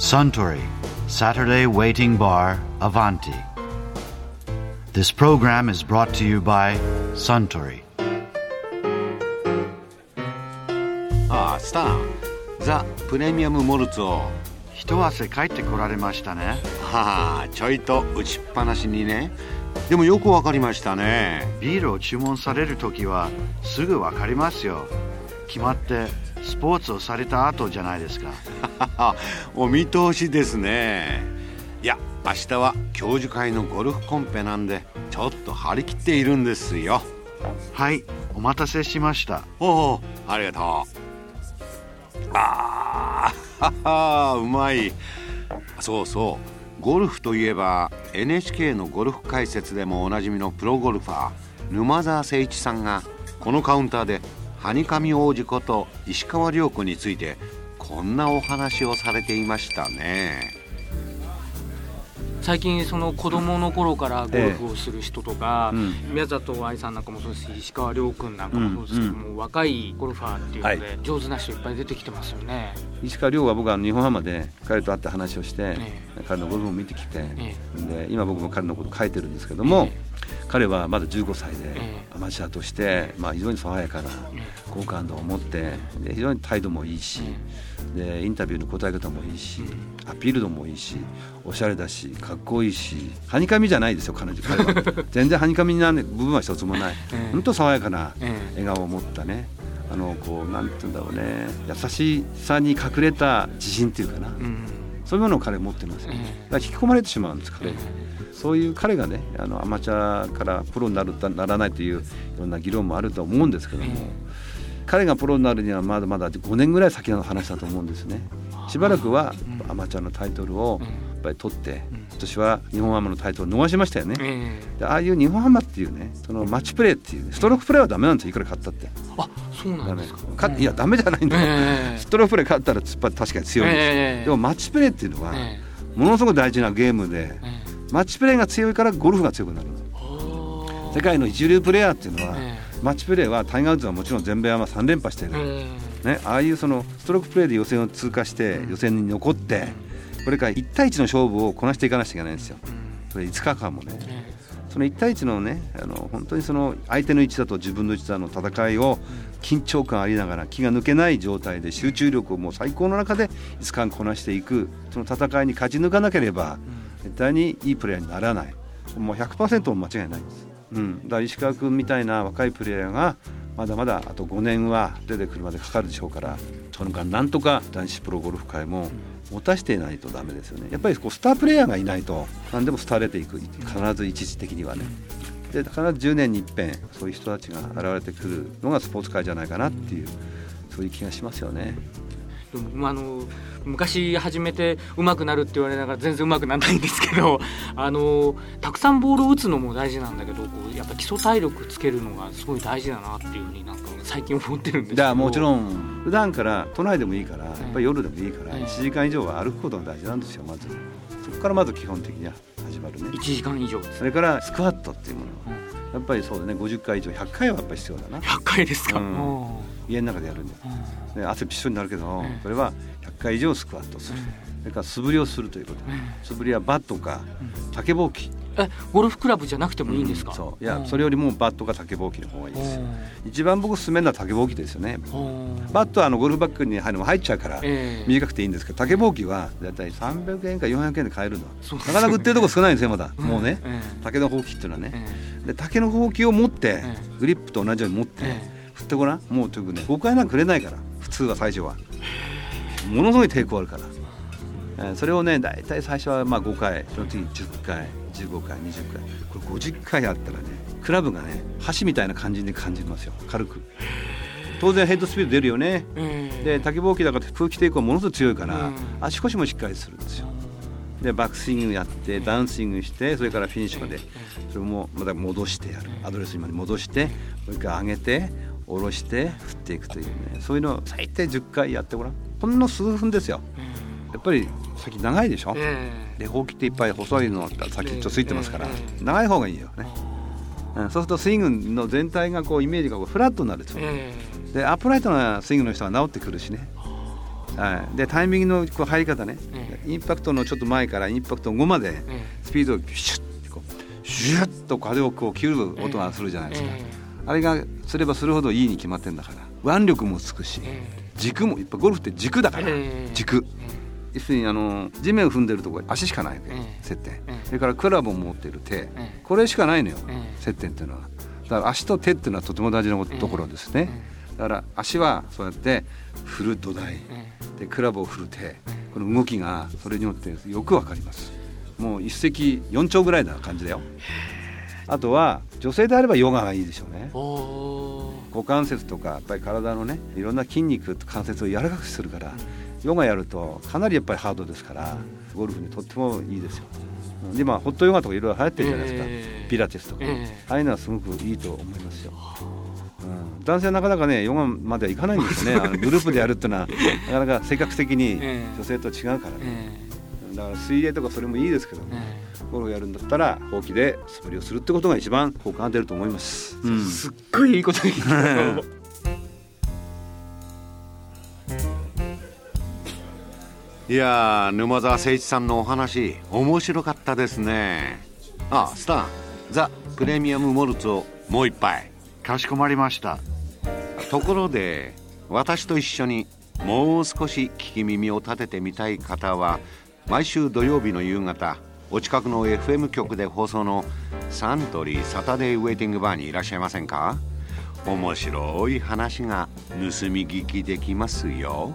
Suntory Saturday Waiting Bar Avanti. This program is brought to you by Suntory. ああスタンザ・プレミアム・モルツを一汗帰ってこられましたね。はあちょいと打ちっぱなしにね。でもよくわかりましたね。ビールを注文される時はすぐわかりますよ。決まってスポーツをされた後じゃないですか。お見通しですね。いや明日は教授会のゴルフコンペなんでちょっと張り切っているんですよ。はいお待たせしました。おおありがとう。ああうまい。そうそうゴルフといえば NHK のゴルフ解説でもおなじみのプロゴルファー沼澤誠一さんがこのカウンターでハニカミ王子こと石川遼子についてこんなお話をされていましたね。最近その子供の頃からゴルフをする人とか、ええうん。宮里藍さんなんかもそうです。し石川遼君なんかもそうですけども、若いゴルファーっていうので、は上手な人いっぱい出てきてますよね。石川遼は僕は日本ハムで彼と会って話をして、え彼のゴルフを見てきて、えで今僕も彼のこと書いてるんですけども、え彼はまだ15歳でえアマチュアとして、まあ、非常に爽やかな好感度を持ってで非常に態度もいいし、でインタビューの答え方もいいし、アピール度もいいしおしゃれだしかっこいいしはにかみじゃないですよ彼女。彼は。全然はにかみになる部分は一つもない、ええ。本当爽やかなええ。笑顔を持ったね。あのこうなんて言うんだろうね。優しさに隠れた自信っていうかな、うん。そういうものを彼持ってます。よ、ええ。だから引き込まれてしまうんです彼に、そういう彼がねあのアマチュアからプロになるならないといういろんな議論もあると思うんですけども、え彼がプロになるにはまだまだ5年ぐらい先の話だと思うんですねしばらくはアマチュアのタイトルをやっぱり取って今年は日本ハムのタイトルを逃しましたよね、ええ。でああいう日本ハムっていうねそのマッチプレーっていうねストロークプレーはダメなんですよいくら勝ったって。あそうなんですか。かいやダメじゃないんだよ、ええ。ストロークプレー勝ったら突っ張って確かに強いです、ええでもマッチプレーっていうのは、えものすごく大事なゲームでええ。マッチプレーが強いからゴルフが強くなるえ世界の一流プレーヤーっていうのは、えマッチプレーはタイガー・ウッズはもちろん全米アマ3連覇してる、えね、ああいうそのストロークプレーで予選を通過して予選に残ってこれから1対1の勝負をこなしていかなきゃいけないんですよ。それ5日間もね。えその1対1のねあの本当にその相手の位置だと自分の位置だの戦いを緊張感ありながら気が抜けない状態で集中力をもう最高の中で5日間こなしていくその戦いに勝ち抜かなければ絶対にいいプレーヤーにならない。もう100%も間違いないんです、うん、だ石川君みたいな若いプレーヤーがまだまだあと5年は出てくるまでかかるでしょうからその間なんとか男子プロゴルフ界も持たしていないとダメですよね。やっぱりこうスタープレーヤーがいないと何でも廃れていく必ず一時的にはね。で必ず10年に一遍そういう人たちが現れてくるのがスポーツ界じゃないかなっていうそういう気がしますよね。でもあの昔始めて上手くなるって言われながら全然上手くならないんですけど あのたくさんボールを打つのも大事なんだけどこうやっぱ基礎体力つけるのがすごい大事だなっていうふうになんか最近思ってるんですけど。だからもちろん普段から都内でもいいからやっぱり夜でもいいからええ1時間以上は歩くことが大事なんですよまず。そこからまず基本的には始まるね。1時間以上それからスクワットっていうものやっぱりそうだね。50回以上100回はやっぱり必要だな。100回ですか、うん。うん家の中でやるんだようん。で汗びっしょりになるけどええそれは100回以上スクワットする。それから素振りをするということ。素振りはバットか竹ぼうきえゴルフクラブじゃなくてもいいんですか、そう。いやうん。それよりもバットか竹ぼうきの方がいいです。うん。一番僕勧めるのは竹ぼうきですよね。うん。バットはあのゴルフバッグに入るのも入っちゃうからええ。短くていいんですけど竹ぼうきはだいたい300円か400円で買えるのなかなか売ってるとこ少ないんですよまだうん。もうね。え竹のほうきっていうのはえね。えで竹のほうきを持ってえグリップと同じように持ってえ振ってごらん。もうとにかくね5回なんかくれないから普通は最初は。ものすごい抵抗あるから。えーそれをね大体最初はまあ5回その次10回15回20回これ50回あったらねクラブがね箸みたいな感じに感じますよ。軽く。当然ヘッドスピード出るよね。ええで竹ぼうきだから空気抵抗ものすごく強いから、うん。足腰もしっかりするんですよ。でバックスイングやってダウンスイングしてそれからフィニッシュまでそれもまた戻してやる。アドレスにまで戻してもう一回上げて下ろして振っていくというね。そういうのを最低10回やってごらん。ほんの数分ですよやっぱり先長いでしょ、えでほうきっていっぱい細いのが先っちょついてますから、ええ長い方がいいよね、うん、そうするとスイングの全体がこうイメージがフラットになるんでええ。でアップライトなスイングの人は治ってくるしね、はい、でタイミングのこう入り方ね、ええ。インパクトのちょっと前からインパクト後までえスピードをシュッてこうシュッと風をこう切る音がするじゃないですか、えあれがすればするほどいいに決まってんだから。腕力もつくしえ軸もやっぱゴルフって軸だから、ええ。軸要するにあの地面を踏んでるところ足しかないわけ、ええ。接点、ええ。それからクラブを持っている手、ええ。これしかないのよ、ええ。接点っていうのは。だから足と手っていうのはとても大事なことところですね、だから足はそうやって振る土台、えでクラブを振る手。この動きがそれによってよくわかります。もう一石四鳥ぐらいな感じだよ。あとは女性であればヨガがいいでしょうね。股関節とかやっぱり体のねいろんな筋肉と関節を柔らかくするからヨガやるとかなりやっぱりハードですからゴルフにとってもいいですよ。で今ホットヨガとかいろいろ流行ってるじゃないですか、ええ。ピラティスとか、ええ。ああいうのはすごくいいと思いますよ、うん、男性はなかなかねヨガまではいかないんですよね。あのグループでやるっていうのは。なかなか性格的にええ。女性と違うからね、えだから水泳とかそれもいいですけど、ええ。ゴルフやるんだったらほうきで素振りをするってことが一番効果が出ると思います、うん。えすっごいいいこと言った いやー沼澤誠一さんのお話面白かったですね。あスタンザ・プレミアム・モルツをもう一杯。かしこまりました。ところで私と一緒にもう少し聞き耳を立ててみたい方は毎週土曜日の夕方お近くの FM 局で放送のサントリーサタデーウェイティングバーにいらっしゃいませんか？面白い話が盗み聞きできますよ